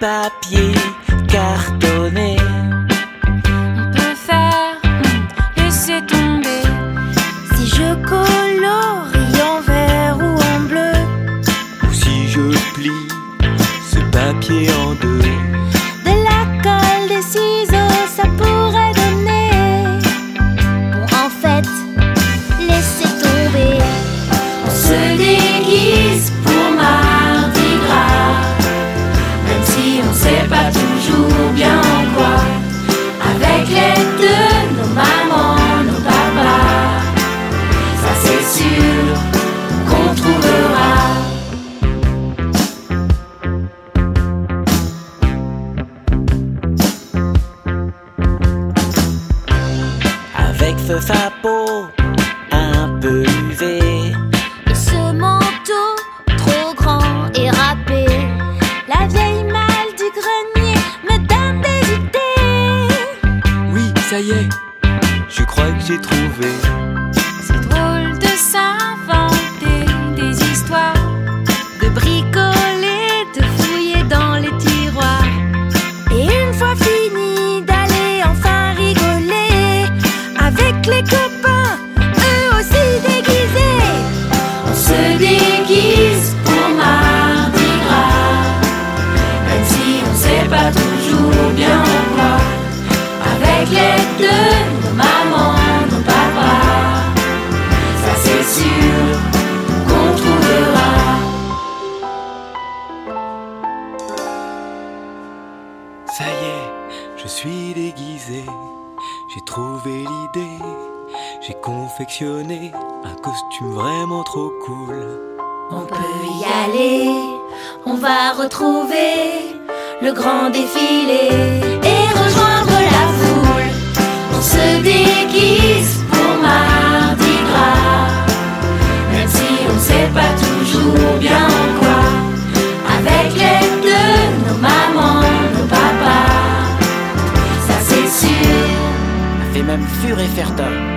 papier. Avec feu fapo, un peu UV. Et ce manteau trop grand et râpé, la vieille malle du grenier me donne des idées. Oui, ça y est, je crois que j'ai trouvé. C'est drôle de s'inventer pas toujours bien en. Avec l'aide de nos mamans, nos papas, ça c'est sûr qu'on trouvera. Ça y est, je suis déguisé. J'ai trouvé l'idée. J'ai confectionné un costume vraiment trop cool. On peut y aller, on va retrouver le grand défilé et rejoindre la foule. On se déguise pour Mardi Gras, même si on sait pas toujours bien en quoi. Avec l'aide de nos mamans, nos papas, ça c'est sûr. Ça fait même fur et certain